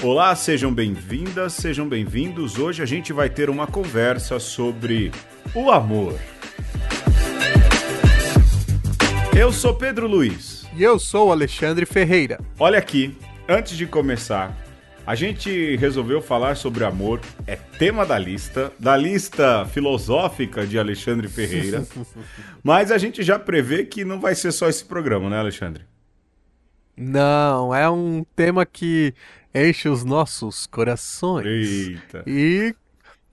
Olá, sejam bem-vindas, sejam bem-vindos. Hoje a gente vai ter uma conversa sobre o amor. Eu sou Pedro Luiz. E eu sou Alexandre Ferreira. Olha aqui, antes de começar, a gente resolveu falar sobre amor, é tema da lista, da lista filosófica de Alexandre Ferreira. mas a gente já prevê que não vai ser só esse programa, né, Alexandre? Não, é um tema que enche os nossos corações. Eita. E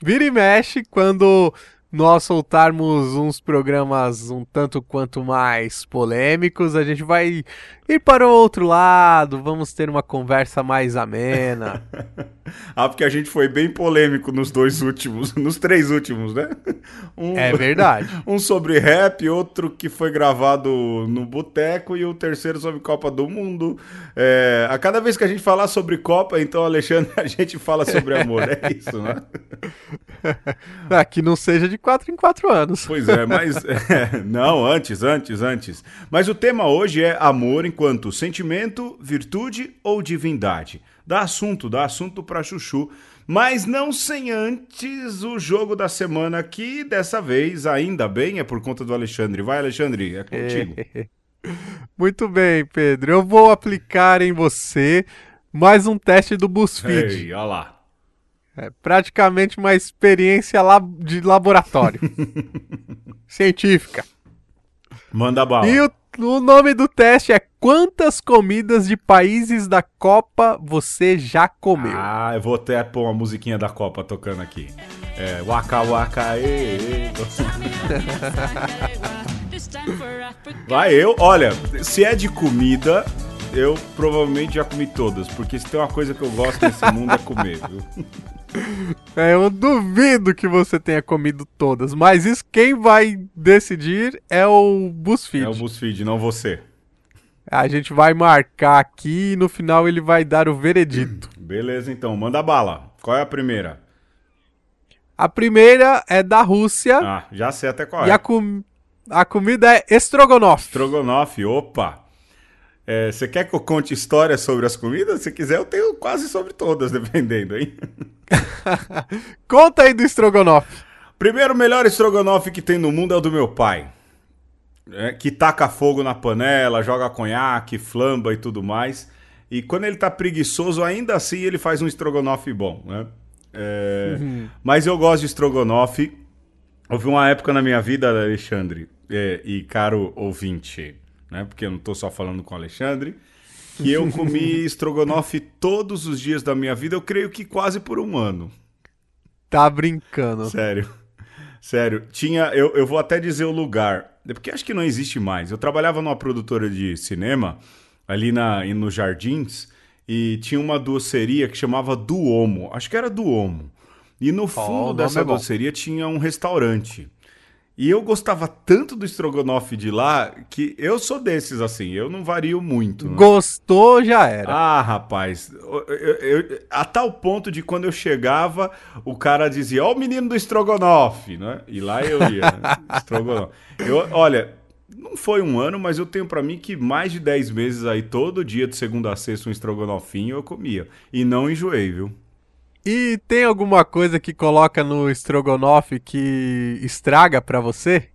vira e mexe quando nós soltarmos uns programas um tanto quanto mais polêmicos, a gente vai ir para o outro lado, vamos ter uma conversa mais amena. ah, porque a gente foi bem polêmico nos dois últimos, nos três últimos, né? Um, é verdade. um sobre rap, outro que foi gravado no Boteco e o terceiro sobre Copa do Mundo. É, a cada vez que a gente falar sobre Copa, então, Alexandre, a gente fala sobre amor, é isso, né? Ah, que não seja de quatro em quatro anos. Pois é, mas. É, não, antes, antes, antes. Mas o tema hoje é amor enquanto sentimento, virtude ou divindade. Dá assunto, dá assunto para Chuchu. Mas não sem antes o jogo da semana, que dessa vez, ainda bem, é por conta do Alexandre. Vai, Alexandre, é contigo. Muito bem, Pedro. Eu vou aplicar em você mais um teste do BuzzFeed. Ei, olha lá. É praticamente uma experiência de laboratório. Científica. Manda bala. E o, o, nome do teste é Quantas comidas de países da Copa você já comeu? Ah, eu vou até pôr uma musiquinha da Copa tocando aqui. É, waka waka, e. Vai eu, olha, se é de comida, eu provavelmente já comi todas, porque se tem uma coisa que eu gosto nesse mundo é comer, viu? É, eu duvido que você tenha comido todas, mas isso quem vai decidir é o BuzzFeed. É o BuzzFeed, não você. A gente vai marcar aqui e no final ele vai dar o veredito. Beleza, então, manda bala. Qual é a primeira? A primeira é da Rússia. Ah, já sei até qual é. E a, com... a comida é estrogonofe. Estrogonofe, opa! É, você quer que eu conte histórias sobre as comidas? Se quiser, eu tenho quase sobre todas, dependendo, hein? Conta aí do estrogonofe. Primeiro, o melhor estrogonofe que tem no mundo é o do meu pai. É, que taca fogo na panela, joga conhaque, flamba e tudo mais. E quando ele tá preguiçoso, ainda assim ele faz um estrogonofe bom, né? É, uhum. Mas eu gosto de estrogonofe. Houve uma época na minha vida, Alexandre, é, e caro ouvinte, né? Porque eu não estou só falando com o Alexandre, que eu comi estrogonofe todos os dias da minha vida, eu creio que quase por um ano. Tá brincando. Sério. Sério. Tinha. Eu, eu vou até dizer o lugar. Porque acho que não existe mais. Eu trabalhava numa produtora de cinema, ali na, nos Jardins, e tinha uma doceria que chamava Duomo. Acho que era Duomo. E no fundo oh, dessa é doceria tinha um restaurante. E eu gostava tanto do estrogonofe de lá que eu sou desses, assim, eu não vario muito. Né? Gostou, já era. Ah, rapaz, eu, eu, eu, a tal ponto de quando eu chegava, o cara dizia, ó o menino do estrogonofe, né? E lá eu ia, né? estrogonofe. Eu, olha, não foi um ano, mas eu tenho para mim que mais de 10 meses aí, todo dia de segunda a sexta, um estrogonofinho eu comia. E não enjoei, viu? E tem alguma coisa que coloca no estrogonofe que estraga para você?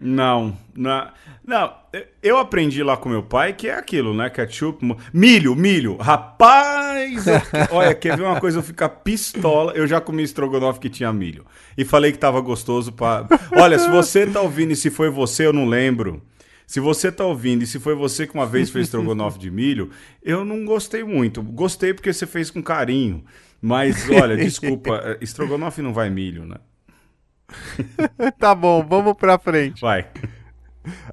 Não, não, não. Eu aprendi lá com meu pai que é aquilo, né? Ketchup, milho, milho. Rapaz, olha, quer ver uma coisa? Eu ficar pistola. Eu já comi estrogonofe que tinha milho e falei que tava gostoso para. Olha, se você tá ouvindo e se foi você, eu não lembro. Se você tá ouvindo e se foi você que uma vez fez estrogonofe de milho, eu não gostei muito. Gostei porque você fez com carinho. Mas, olha, desculpa, eh, estrogonofe não vai milho, né? tá bom, vamos pra frente. Vai.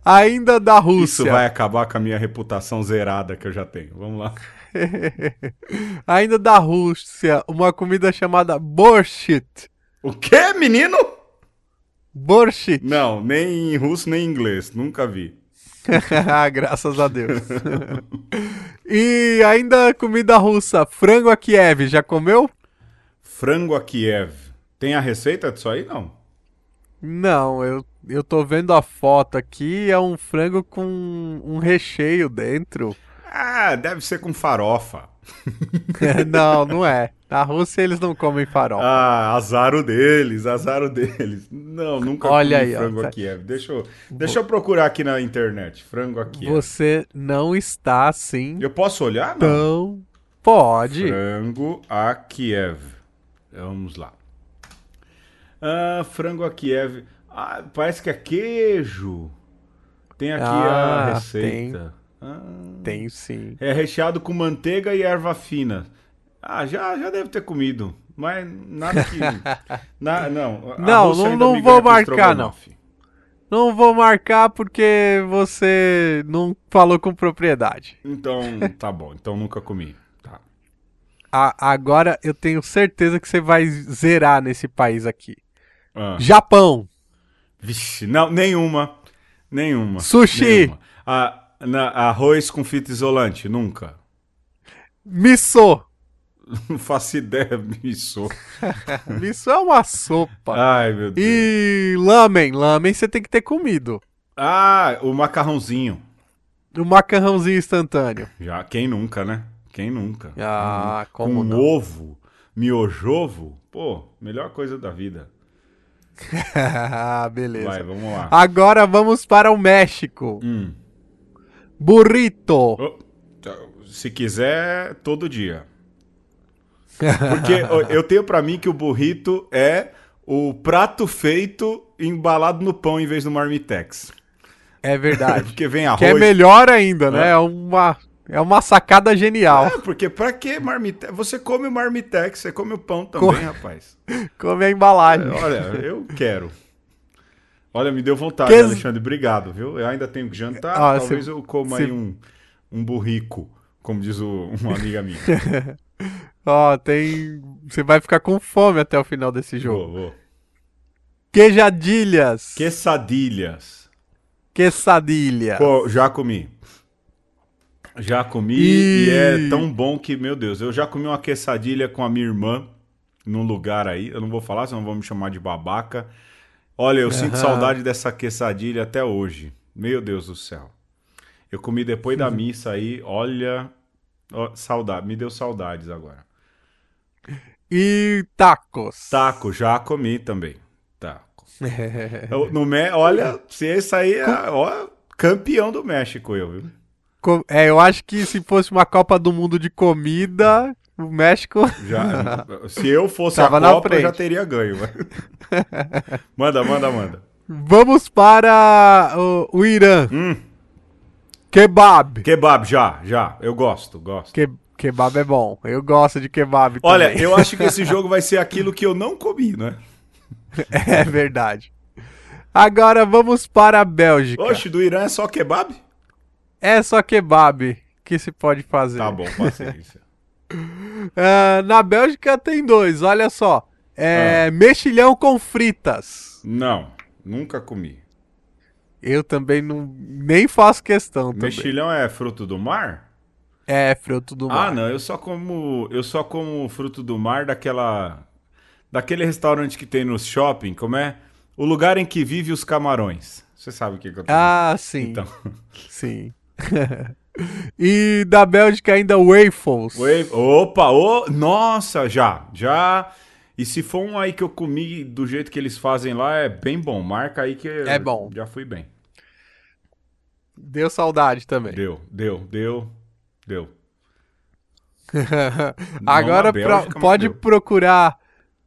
Ainda da Rússia. Isso vai acabar com a minha reputação zerada que eu já tenho. Vamos lá. Ainda da Rússia, uma comida chamada borscht. O quê, menino? Borscht. Não, nem em russo nem em inglês. Nunca vi. Graças a Deus. e ainda comida russa, frango a Kiev, já comeu? Frango a Kiev. Tem a receita disso aí, não? Não, eu, eu tô vendo a foto aqui, é um frango com um recheio dentro. Ah, deve ser com farofa. não, não é. Na Rússia eles não comem farofa. Ah, azar o deles, azar o deles. Não, nunca Olha comi aí, ó, frango tá- a Kiev. Deixa eu, deixa eu procurar aqui na internet. Frango a Kiev. Você não está assim Eu posso olhar? Não. tão. Pode. Frango a Kiev. Vamos lá. Ah, frango a Kiev. Ah, parece que é queijo. Tem aqui a Ah, receita. Ah, Tem sim. é recheado com manteiga e erva fina. Ah, já, já deve ter comido. Mas nada que. na- não, Não, não- não vou com marcar, estrogonofe. Não vou marcar porque você não falou com propriedade. Então, tá bom. Então nunca comi. Tá. A- agora eu tenho certeza que você vai zerar nesse país aqui. Ah. Japão. Vixe, não, nenhuma. Nenhuma. Sushi. Nenhuma. Ah, na- arroz com fita isolante, nunca. Miso. Não faço ideia, isso. Miso é uma sopa. Ai, meu Deus. E lamen. Lamen você tem que ter comido. Ah, o macarrãozinho. O macarrãozinho instantâneo. Já, quem nunca, né? Quem nunca? Ah, com como não? ovo, miojovo, pô, melhor coisa da vida. ah, beleza. Vai, vamos lá. Agora vamos para o México. Hum. Burrito. Oh, tá, se quiser, todo dia. Porque eu tenho pra mim que o burrito é o prato feito embalado no pão em vez do marmitex. É verdade. Porque vem arroz. que é melhor ainda, né? É. É uma, é uma sacada genial. É, porque pra que marmitex? Você come o marmitex, você come o pão também, rapaz. Come a embalagem. Olha, eu quero. Olha, me deu vontade, Que- Alexandre. Obrigado, viu? Eu ainda tenho que jantar. Ah, talvez se- eu coma se- aí um, um burrico, como diz o, uma amiga minha. Ó, tem. Você vai ficar com fome até o final desse jogo. vou, vou. Queijadilhas. Quesadilhas. Quesadilha. Pô, já comi. Já comi E- e é tão bom que, meu Deus, eu já comi uma quesadilha com a minha irmã num lugar aí. Eu não vou falar, senão vão me chamar de babaca. Olha, eu sinto Aham. saudade dessa quesadilha até hoje. Meu Deus do céu. Eu comi depois da missa aí, olha. ó, saudade, me deu saudades agora. E tacos. Taco, já comi também. Taco. Eu- no Me... Olha, se esse aí é ó, campeão do México, eu, viu? É, eu acho que se fosse uma Copa do Mundo de comida, o México. Já, se eu fosse Tava a Copa, eu já teria ganho. manda, manda, manda. Vamos para o, o Irã. Hum, Kebab. kebab, já, já. Eu gosto, gosto. Que, kebab é bom. Eu gosto de kebab Olha, também. eu acho que esse jogo vai ser aquilo que eu não comi, né? É verdade. Agora vamos para a Bélgica. Oxe, do Irã é só kebab? É só kebab que se pode fazer. Tá bom, paciência. Ah, na Bélgica tem dois, olha só. Ah. É mexilhão com fritas. Não, nunca comi. Eu também não nem faço questão também. Mexilhão é fruto do mar? É fruto do mar. Ah, não, eu só como, eu só como fruto do mar daquela daquele restaurante que tem no shopping, como é? O lugar em que vive os camarões. Você sabe o que, que eu tô Ah, sim. Então, Sim. e da Bélgica ainda waffles. Opa, ô, nossa, já, já. E se for um aí que eu comi do jeito que eles fazem lá, é bem bom. Marca aí que É bom. Já fui bem. Deu saudade também. Deu, deu, deu, deu. Agora Bélgica, pode deu. procurar,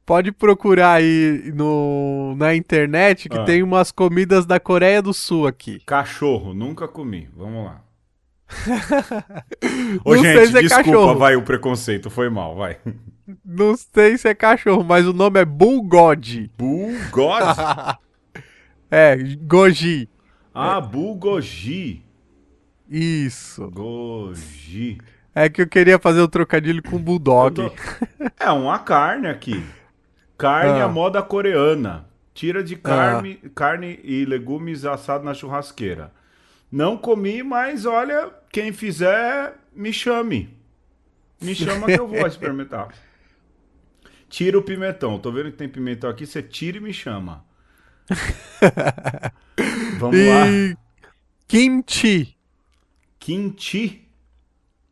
pode procurar aí no, na internet que Ah. tem umas comidas da Coreia do Sul aqui. Cachorro, nunca comi. Vamos lá. Ô, Não sei gente, se é desculpa, cachorro. vai o preconceito, foi mal, vai. Não sei se é cachorro, mas o nome é Bulgogi. Bulgogi? É, goji. ah, bulgogi. Isso. Goji. É que eu queria fazer o trocadilho com bulldog. Tô- É uma carne aqui. Carne Ah. à moda coreana. Tira de carne, carne e legumes assado na churrasqueira. Não comi, mas olha, quem fizer, me chame. Me chama que eu vou experimentar. Tira o pimentão. Tô vendo que tem pimentão aqui, você tira e me chama. Vamos lá. E kimchi. Kimchi.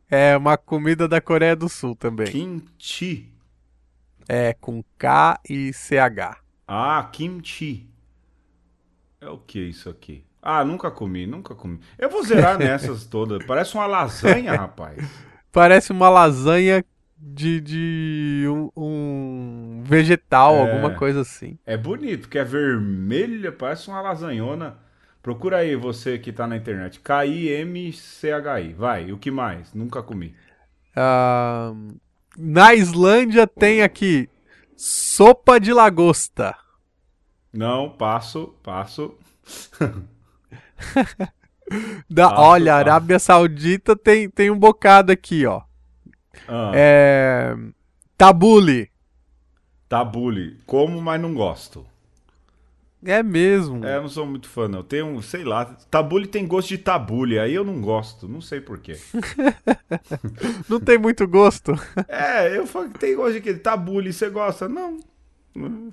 É uma comida da Coreia do Sul também. Kimchi. É com K e CH. Ah, kimchi. É o que isso aqui? Ah, nunca comi, nunca comi. Eu vou zerar nessas todas. Parece uma lasanha, rapaz. Parece uma lasanha de, de um, um vegetal, É. alguma coisa assim. É bonito, porque é vermelha, parece uma lasanhona. Procura aí você que tá na internet. K-I-M-C-H-I. Vai, o que mais? Nunca comi. Ah, na Islândia tem aqui sopa de lagosta. Não, passo, passo. Da, Passo, olha, passo. Arábia Saudita tem, tem um bocado aqui, ó. Ah, É, tabule. Tabule. Como, mas não gosto. É mesmo. É, eu não sou muito fã, não. Tem um, sei lá. Tabule tem gosto de tabule. Aí eu não gosto. Não sei porquê. Não tem muito gosto. É, eu falo que tem gosto de aquele tabule. Você gosta? Não.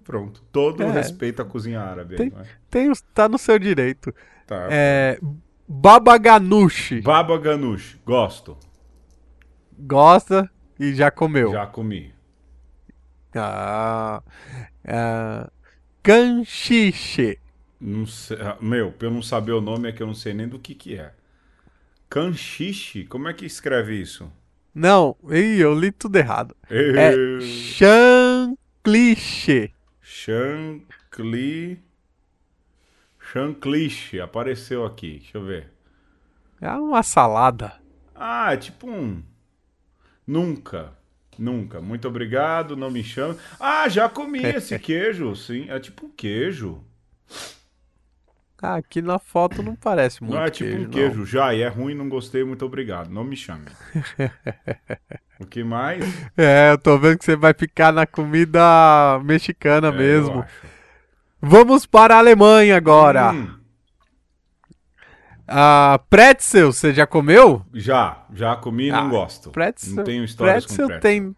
Pronto. Todo É. respeito à cozinha árabe. aí, Tem- vai. Tem, os- tá no seu direito. Tá. É, baba ganoush. Baba ganoush. Gosto. Gosta e já comeu. Já comi. Ah, ah, canchiche. Não sei, ah, meu, pra eu não saber o nome é que eu não sei nem do que que é. Canchiche? Como é que escreve isso? Não, ih, eu li tudo errado. É chancliche. Chancli... Chancliche. Apareceu aqui. Deixa eu ver. É uma salada. Ah, é tipo um... Nunca. Nunca. Muito obrigado, não me chame. Ah, já comi esse queijo, sim. É tipo um queijo. Ah, aqui na foto não parece muito não é tipo queijo, um não. queijo. Já, e é ruim, não gostei, muito obrigado. Não me chame. o que mais? É, eu tô vendo que você vai ficar na comida mexicana É, mesmo. Vamos para a Alemanha agora. Hum, Ah, pretzel, você já comeu? já, já comi e não Ah, gosto. Pretzel, não tenho histórias pretzel, com pretzel. tem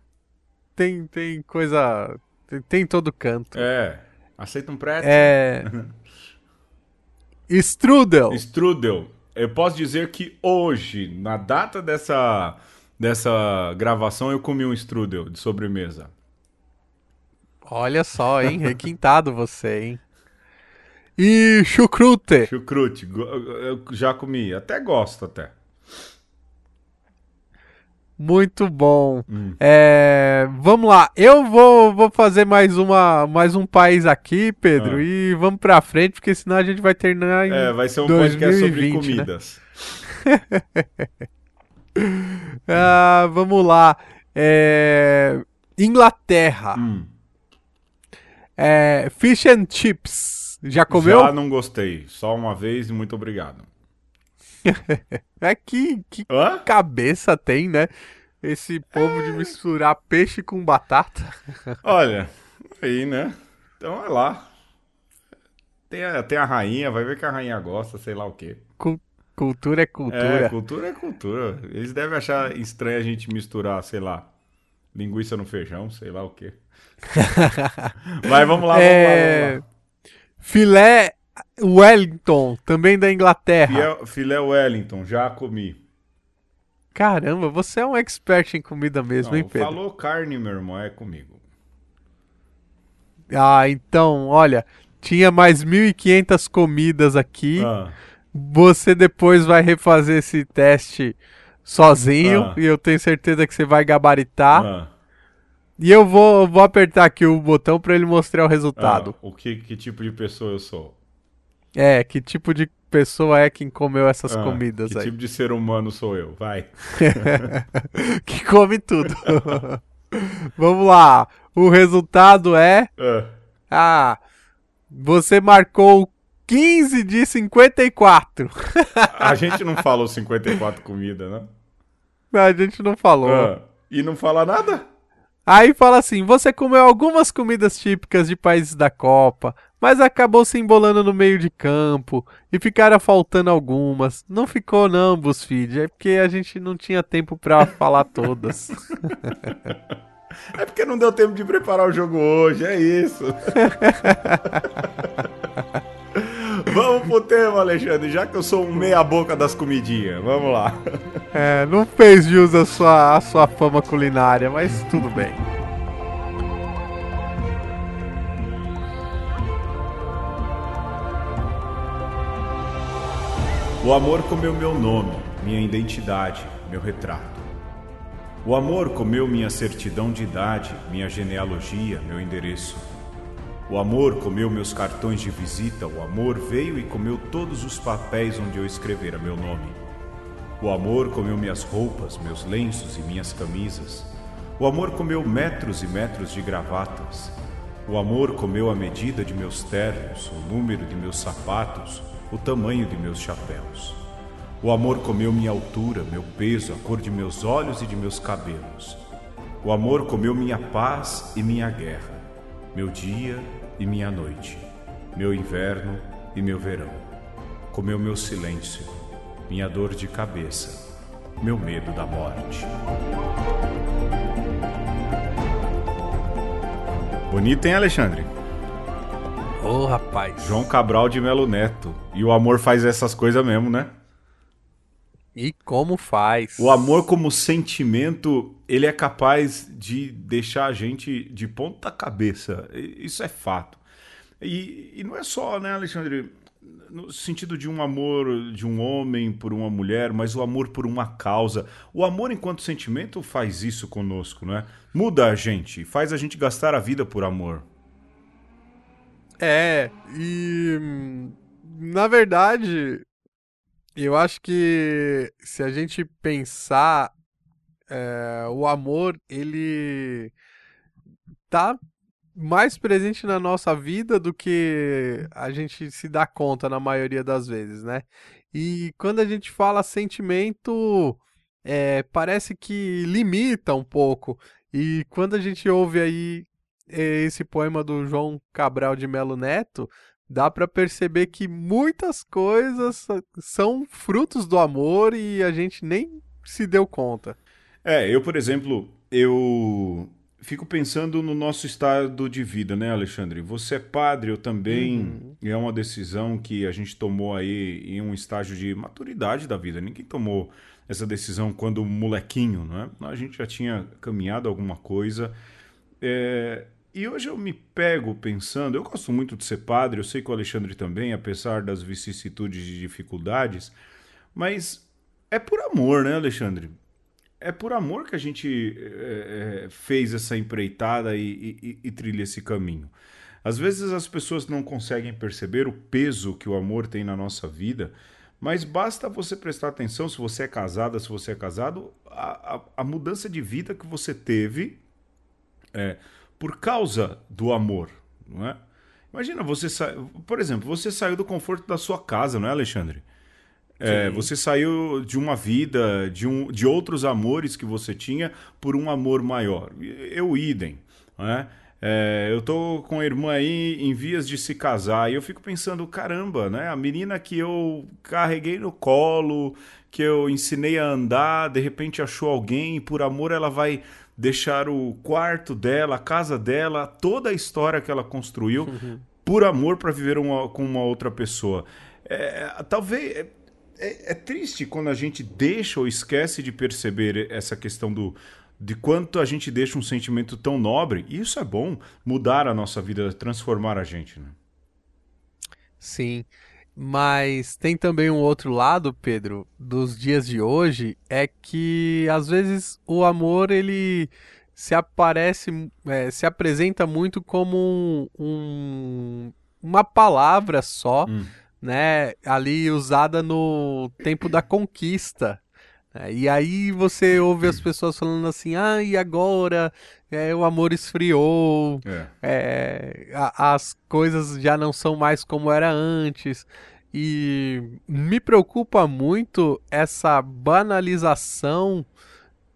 tem tem coisa tem, tem em todo canto. É. Aceita um pretzel? É strudel. Strudel. Eu posso dizer que hoje, na data dessa, dessa gravação, eu comi um strudel de sobremesa. Olha só, hein? Requintado você, hein? E chucrute. Chucrute, eu já comi, até gosto até. Muito bom. Hum. É, vamos lá, eu vou, vou fazer mais, uma, mais um país aqui, Pedro, Ah. e vamos pra frente, porque senão a gente vai terminar em. É, vai ser um podcast sobre 2020, né? comidas. Ah, vamos lá. É, Inglaterra. Hum. É, fish and chips. Já comeu? Já não gostei, só uma vez e muito obrigado. É que, que Hã? cabeça tem, né? Esse povo É. de misturar peixe com batata. Olha, aí, né? Então é lá. Tem a, tem a rainha, vai ver que a rainha gosta, sei lá o quê. Cu- cultura é É, cultura. cultura é cultura. Eles devem achar estranho a gente misturar, sei lá, linguiça no feijão, sei lá o quê. Mas vamos lá, vamos É, lá, vamos lá. Filé Wellington, também da Inglaterra. Filé, filé Wellington, já comi. Caramba, você é um expert em comida mesmo, Não, hein, Pedro? falou carne, meu irmão, é comigo. Ah, então, olha, tinha mais 1.500 comidas aqui. Ah, Você depois vai refazer esse teste sozinho Ah. e eu tenho certeza que você vai gabaritar. ah, E eu vou, vou apertar aqui o botão para ele mostrar o resultado. ah, o que, que tipo de pessoa eu sou? É, que tipo de pessoa é quem comeu essas Ah, comidas que aí? tipo de ser humano sou eu? Vai. que come tudo. Vamos lá. O resultado é. Ah, Ah, você marcou 15 de 54. a gente não falou 54 comida, né? A gente não falou. Ah, e não fala nada? Aí fala assim: você comeu algumas comidas típicas de países da Copa, mas acabou se embolando no meio de campo e ficaram faltando algumas. Não ficou, não, BuzzFeed, é porque a gente não tinha tempo pra falar todas. É porque não deu tempo de preparar o jogo hoje, é isso. Vamos pro tema, Alexandre, já que eu sou um meia-boca das comidinhas. Vamos lá. É, não fez jus a sua, a sua fama culinária, mas tudo bem. O amor comeu meu nome, minha identidade, meu retrato. O amor comeu minha certidão de idade, minha genealogia, meu endereço. O amor comeu meus cartões de visita, o amor veio e comeu todos os papéis onde eu escrevera meu nome. O amor comeu minhas roupas, meus lenços e minhas camisas. O amor comeu metros e metros de gravatas. O amor comeu a medida de meus ternos, o número de meus sapatos, o tamanho de meus chapéus. O amor comeu minha altura, meu peso, a cor de meus olhos e de meus cabelos. O amor comeu minha paz e minha guerra, meu dia e minha noite, meu inverno e meu verão. Comeu meu silêncio, minha dor de cabeça, meu medo da morte. Bonito, hein, Alexandre? Ô, oh, rapaz. João Cabral de Melo Neto. E o amor faz essas coisas mesmo, né? E como faz? O amor como sentimento, ele é capaz de deixar a gente de ponta cabeça. Isso é fato. E, e não é só, né, Alexandre? No sentido de um amor de um homem por uma mulher, mas o amor por uma causa. O amor enquanto sentimento faz isso conosco, né? Muda a gente, faz a gente gastar a vida por amor. É, e na verdade, eu acho que se a gente pensar, é, o amor, ele tá mais presente na nossa vida do que a gente se dá conta na maioria das vezes, né? E quando a gente fala sentimento, é, parece que limita um pouco. E quando a gente ouve aí esse poema do João Cabral de Melo Neto, dá para perceber que muitas coisas são frutos do amor e a gente nem se deu conta. É, eu, por exemplo, eu fico pensando no nosso estado de vida, né, Alexandre? Você é padre, eu também. Uhum. É uma decisão que a gente tomou aí em um estágio de maturidade da vida. Ninguém tomou essa decisão quando molequinho, né? A gente já tinha caminhado alguma coisa. É, e hoje eu me pego pensando, eu gosto muito de ser padre, eu sei que o Alexandre também, apesar das vicissitudes e dificuldades, mas é por amor, né, Alexandre? É por amor que a gente é, fez essa empreitada e, e, e trilha esse caminho. Às vezes as pessoas não conseguem perceber o peso que o amor tem na nossa vida, mas basta você prestar atenção, se você é casada, se você é casado, a, a, a mudança de vida que você teve. É, por causa do amor, não é? Imagina, você sa... por exemplo, você saiu do conforto da sua casa, não é, Alexandre? É, você saiu de uma vida, de, um, de outros amores que você tinha por um amor maior. Eu idem, né? É, eu tô com a irmã aí em vias de se casar e eu fico pensando, caramba, né? A menina que eu carreguei no colo, que eu ensinei a andar, de repente achou alguém e por amor ela vai deixar o quarto dela, a casa dela, toda a história que ela construiu uhum. por amor para viver uma, com uma outra pessoa. É, talvez é, é, é, triste quando a gente deixa ou esquece de perceber essa questão do de quanto a gente deixa um sentimento tão nobre. E isso é bom, mudar a nossa vida, transformar a gente, né? Sim. Mas tem também um outro lado, Pedro, dos dias de hoje, é que às vezes o amor ele se aparece, é, se apresenta muito como um, um, uma palavra só, hum. né? Ali usada no tempo da conquista. E aí você ouve as pessoas falando assim, ah, e agora é, o amor esfriou, é. É, a, as coisas já não são mais como era antes. E me preocupa muito essa banalização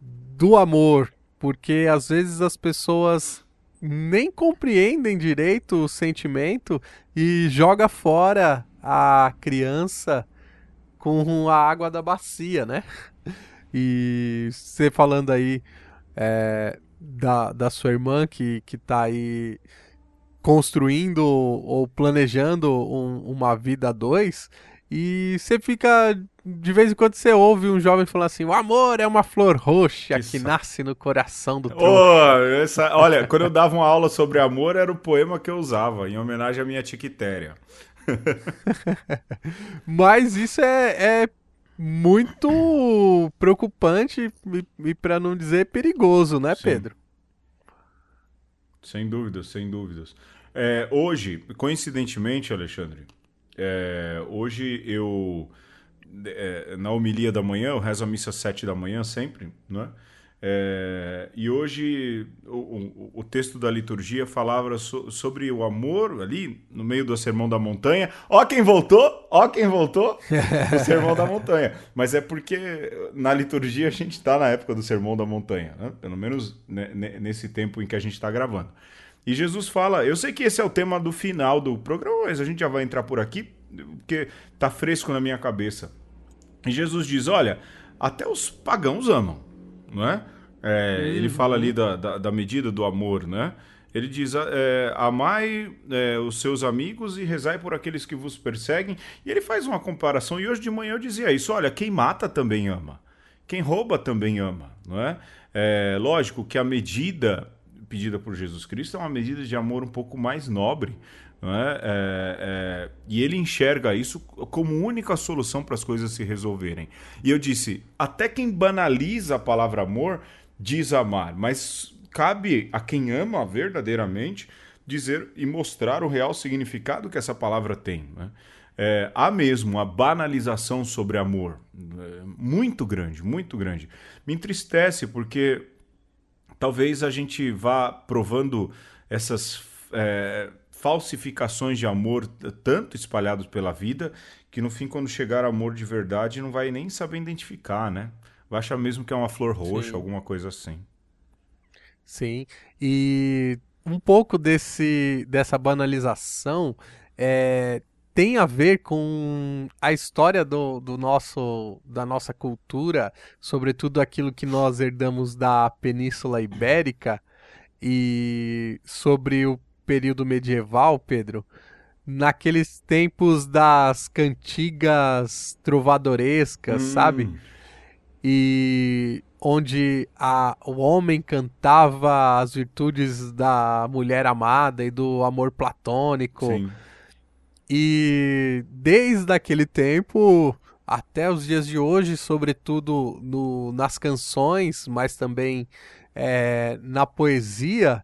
do amor, porque às vezes as pessoas nem compreendem direito o sentimento e joga fora a criança com a água da bacia, né? E você falando aí é, da, da sua irmã que, que tá aí construindo ou planejando um, uma vida a dois e você fica de vez em quando você ouve um jovem falando assim: o amor é uma flor roxa que, que nasce no coração do tronco. Oh, essa, olha, quando eu dava uma aula sobre amor, era o poema que eu usava, em homenagem à minha tiquitéria. Mas isso é, é muito preocupante e, e para não dizer perigoso, né, Sim. Pedro? Sem dúvidas, sem dúvidas. É, hoje, coincidentemente, Alexandre, é, hoje eu é, na homilia da manhã, eu rezo a missa às sete da manhã sempre, né? É, e hoje o, o, o, texto da liturgia falava so, sobre o amor ali no meio do Sermão da Montanha. Ó quem voltou, ó quem voltou, o Sermão da Montanha. Mas é porque na liturgia a gente está na época do Sermão da Montanha, né? pelo menos nesse tempo em que a gente está gravando. E Jesus fala, eu sei que esse é o tema do final do programa, mas a gente já vai entrar por aqui, porque tá fresco na minha cabeça. E Jesus diz: olha, até os pagãos amam, não é? é uhum. Ele fala ali da, da, da, medida do amor, né? Ele diz: é, amai é, os seus amigos e rezai por aqueles que vos perseguem. E ele faz uma comparação. E hoje de manhã eu dizia isso: olha, quem mata também ama, quem rouba também ama, não é? é lógico que a medida pedida por Jesus Cristo é uma medida de amor um pouco mais nobre, é? É, é, e ele enxerga isso como única solução para as coisas se resolverem. E eu disse: até quem banaliza a palavra amor diz amar, mas cabe a quem ama verdadeiramente dizer e mostrar o real significado que essa palavra tem. Né? É, há mesmo a banalização sobre amor, é, muito grande, muito grande. Me entristece porque talvez a gente vá provando essas. Falsificações de amor tanto espalhados pela vida que no fim, quando chegar amor de verdade, não vai nem saber identificar, né? Vai achar mesmo que é uma flor roxa, Sim. alguma coisa assim. Sim, e um pouco desse, dessa banalização é, tem a ver com a história do, do nosso, da nossa cultura, sobretudo aquilo que nós herdamos da Península Ibérica e sobre o período medieval, Pedro, naqueles tempos das cantigas trovadorescas, hum. sabe? E onde a, o homem cantava as virtudes da mulher amada e do amor platônico. Sim. E desde aquele tempo até os dias de hoje, sobretudo no, nas canções, mas também é, na poesia,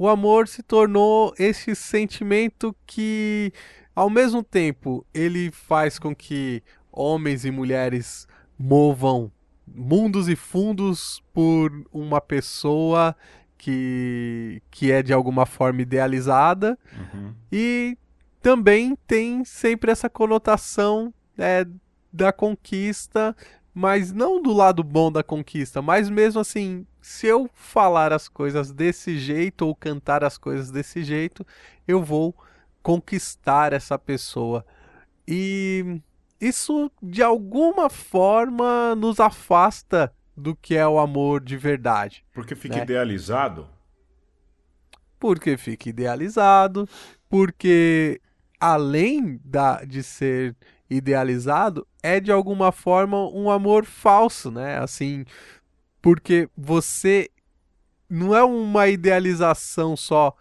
o amor se tornou esse sentimento que, ao mesmo tempo, ele faz com que homens e mulheres movam mundos e fundos por uma pessoa que, que é de alguma forma idealizada uhum. e também tem sempre essa conotação é, da conquista, mas não do lado bom da conquista, mas mesmo assim se eu falar as coisas desse jeito ou cantar as coisas desse jeito, eu vou conquistar essa pessoa. E isso de alguma forma nos afasta do que é o amor de verdade. Porque fica né? idealizado? Porque fica idealizado, porque além da, de ser idealizado, é de alguma forma um amor falso, né? Assim, porque você não é uma idealização só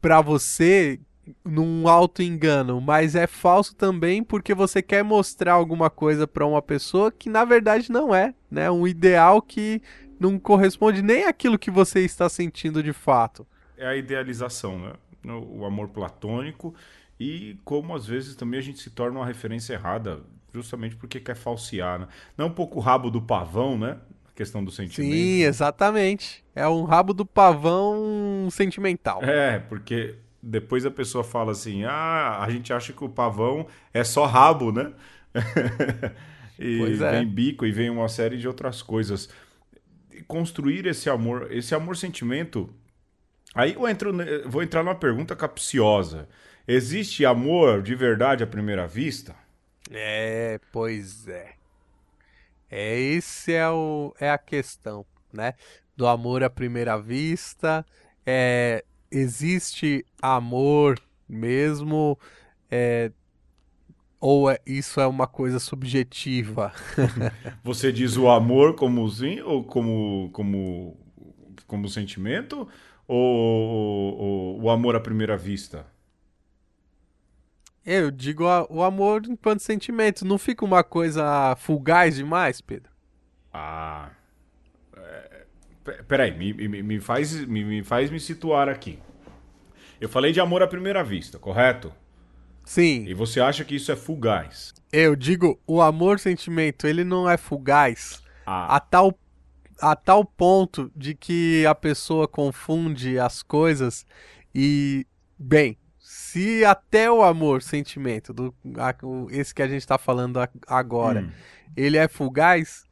para você num auto engano, mas é falso também porque você quer mostrar alguma coisa para uma pessoa que na verdade não é, né? Um ideal que não corresponde nem àquilo que você está sentindo de fato. É a idealização, né? O amor platônico e como às vezes também a gente se torna uma referência errada, justamente porque quer falsear, né? Não um pouco o rabo do pavão, né? Questão do sentimento. Sim, exatamente. É um rabo do pavão sentimental. É, porque depois a pessoa fala assim: ah, a gente acha que o pavão é só rabo, né? e pois é. vem bico e vem uma série de outras coisas. Construir esse amor, esse amor-sentimento. Aí eu entro, vou entrar numa pergunta capciosa. Existe amor de verdade à primeira vista? É, pois é. É esse é o é a questão, né? Do amor à primeira vista. É, existe amor mesmo? É, ou é, isso é uma coisa subjetiva? Você diz o amor como sim ou como, como, como sentimento? Ou, ou, ou o amor à primeira vista? Eu digo a, o amor enquanto sentimento. Não fica uma coisa fugaz demais, Pedro? Ah. É, peraí, me, me, me, faz, me, me faz me situar aqui. Eu falei de amor à primeira vista, correto? Sim. E você acha que isso é fugaz? Eu digo, o amor sentimento, ele não é fugaz Ah. a tal a tal ponto de que a pessoa confunde as coisas e bem, se até o amor sentimento do a- o- esse que a gente está falando a- agora, Hum. ele é fugaz,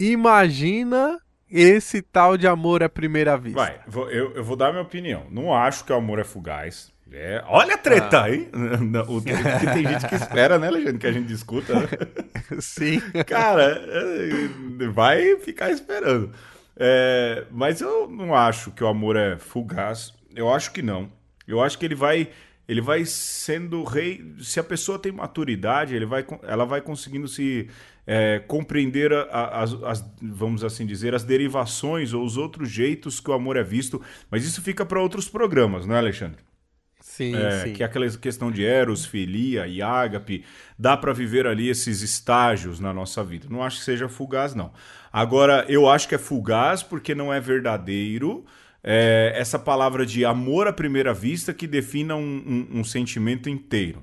imagina esse tal de amor à primeira vista. Vai, vou- eu, eu vou dar minha opinião. Não acho que o amor é fugaz. É, olha a treta, Ah. hein? O- Porque tem gente que espera, né, Alexandre, que a gente discuta. né? Sim. Cara, é, vai ficar esperando. É, mas eu não acho que o amor é fugaz. Eu acho que não. Eu acho que ele vai, ele vai sendo rei. Se a pessoa tem maturidade, ele vai, ela vai conseguindo se é, compreender a- a- as, as- vamos assim dizer, as derivações ou os outros jeitos que o amor é visto. Mas isso fica para outros programas, não é, Alexandre? Sim, É, sim. que é aquela questão de Eros, Filia e Ágape, dá para viver ali esses estágios na nossa vida. Não acho que seja fugaz, não. Agora, eu acho que é fugaz porque não é verdadeiro é, essa palavra de amor à primeira vista que defina um, um- um sentimento inteiro.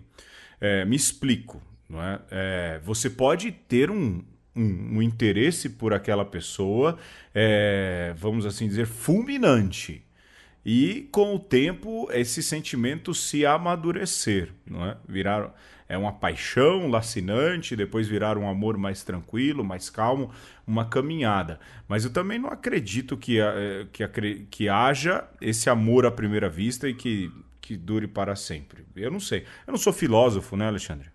É, me explico. Não é? É, você pode ter um, um- interesse por aquela pessoa, é, vamos assim dizer, fulminante. E com o tempo esse sentimento se amadurecer, não é? Virar é uma paixão lacinante, depois virar um amor mais tranquilo, mais calmo, uma caminhada. Mas eu também não acredito que, eh, que, que haja esse amor à primeira vista e que, que dure para sempre. Eu não sei. Eu não sou filósofo, né, Alexandre?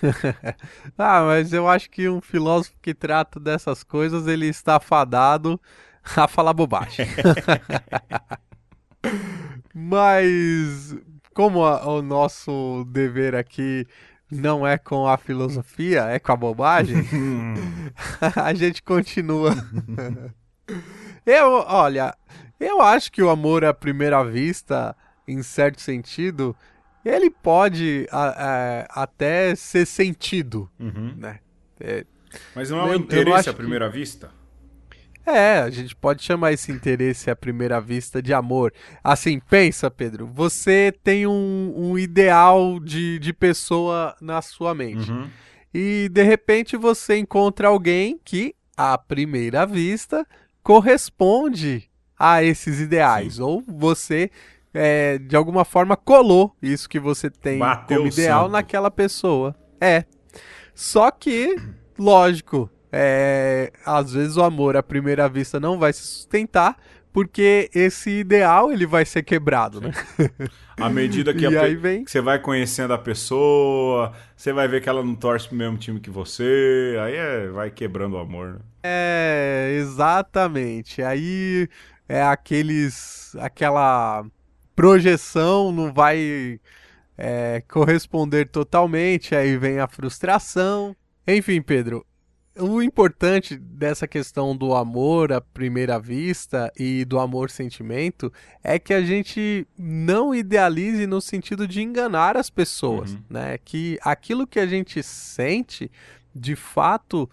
Ah, mas eu acho que um filósofo que trata dessas coisas, ele está fadado a falar bobagem. Mas como a- o nosso dever aqui não é com a filosofia, é com a bobagem, a gente continua. Eu, olha, eu acho que o amor à primeira vista, em certo sentido, ele pode a- a- até ser sentido, Uhum. né? É, Mas não é eu interesse à que- primeira vista? É, a gente pode chamar esse interesse à primeira vista de amor. Assim, pensa, Pedro, você tem um, um ideal de, de pessoa na sua mente. Uhum. E de repente você encontra alguém que, à primeira vista, corresponde a esses ideais. Ou você, é, de alguma forma, colou isso que você tem Bateu como ideal santo. naquela pessoa. É. Só que, lógico, é, às vezes o amor à primeira vista não vai se sustentar. Porque esse ideal ele vai ser quebrado, né? À medida que, a vem- que você vai conhecendo a pessoa, você vai ver que ela não torce pro mesmo time que você, aí é- vai quebrando o amor. Né? É, exatamente. Aí é aqueles, aquela projeção não vai é, corresponder totalmente, aí vem a frustração. Enfim, Pedro, o importante dessa questão do amor à primeira vista e do amor sentimento é que a gente não idealize no sentido de enganar as pessoas, Uhum. né? Que aquilo que a gente sente, de fato,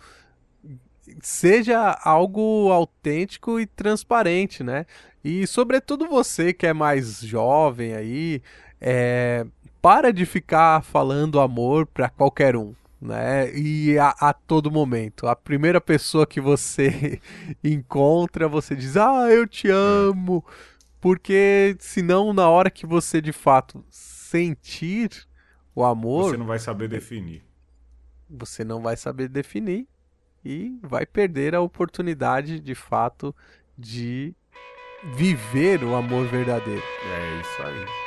seja algo autêntico e transparente, né? E sobretudo você que é mais jovem aí, é, para de ficar falando amor para qualquer um, né? E a, a todo momento. A primeira pessoa que você encontra, você diz, ah, eu te amo. Porque senão, na hora que você de fato sentir o amor, Você não vai saber definir. você não vai saber definir e vai perder a oportunidade de fato de viver o amor verdadeiro. É isso aí.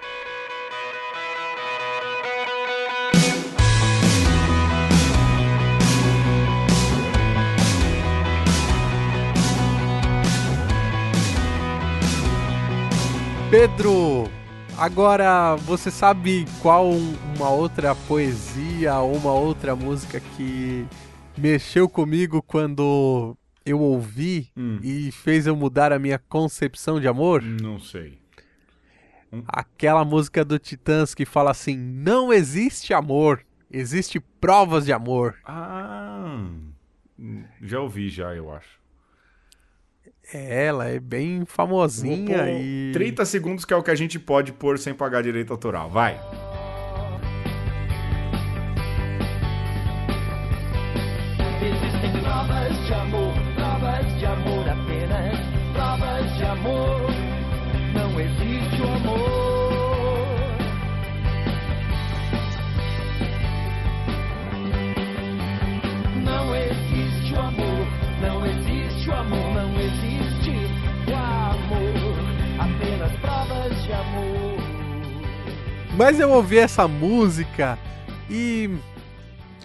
Pedro, Agora, você sabe qual uma outra poesia ou uma outra música que mexeu comigo quando eu ouvi hum. e fez eu mudar a minha concepção de amor? Não sei. Hum? Aquela música do Titãs que fala assim: Não existe amor, existe provas de amor. Ah, já ouvi já, eu acho. É, ela é bem famosinha e. 30 segundos que é o que a gente pode pôr sem pagar direito autoral. Vai. Mas eu ouvi essa música e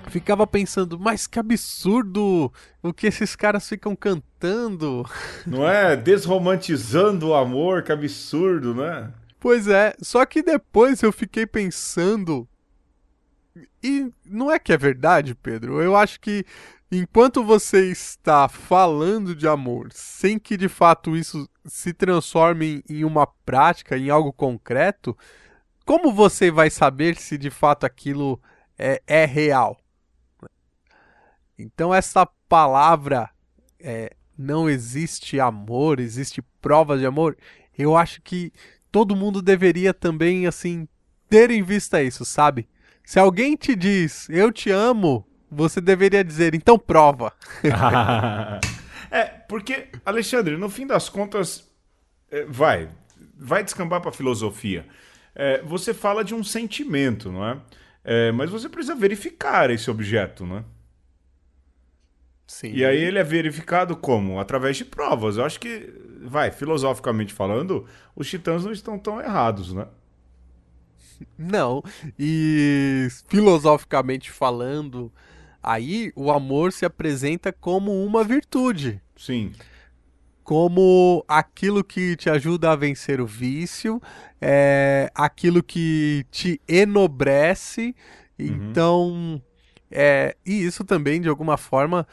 ficava pensando, mas que absurdo o que esses caras ficam cantando. Não é? Desromantizando o amor, que absurdo, né? Pois é, só que depois eu fiquei pensando. E não é que é verdade, Pedro. Eu acho que enquanto você está falando de amor, sem que de fato isso se transforme em uma prática, em algo concreto, como você vai saber se de fato aquilo é, é real? Então, essa palavra é, não existe amor, existe prova de amor, eu acho que todo mundo deveria também, assim, ter em vista isso, sabe? Se alguém te diz, eu te amo, você deveria dizer, então prova. é, porque, Alexandre, no fim das contas, é, vai, vai descambar para filosofia é, você fala de um sentimento, não é? é? Mas você precisa verificar esse objeto, não é? Sim. E aí ele é verificado como? Através de provas. Eu acho que, vai, filosoficamente falando, os titãs não estão tão errados, né? Não. E filosoficamente falando, aí o amor se apresenta como uma virtude. Sim como aquilo que te ajuda a vencer o vício, é, aquilo que te enobrece. Uhum. Então, é, e isso também, de alguma forma,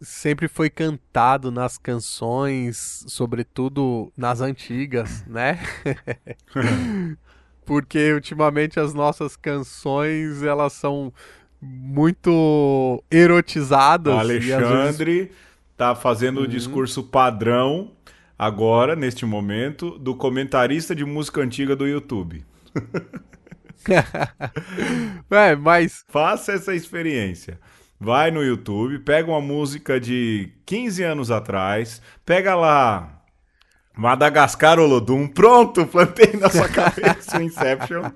sempre foi cantado nas canções, sobretudo nas antigas, né? Porque ultimamente as nossas canções elas são muito erotizadas. Alexandre vezes... tá fazendo uhum. o discurso padrão agora, neste momento, do comentarista de música antiga do YouTube. é, mas. Faça essa experiência. Vai no YouTube, pega uma música de 15 anos atrás, pega lá Madagascar Olodum, pronto, plantei na sua cabeça o Inception.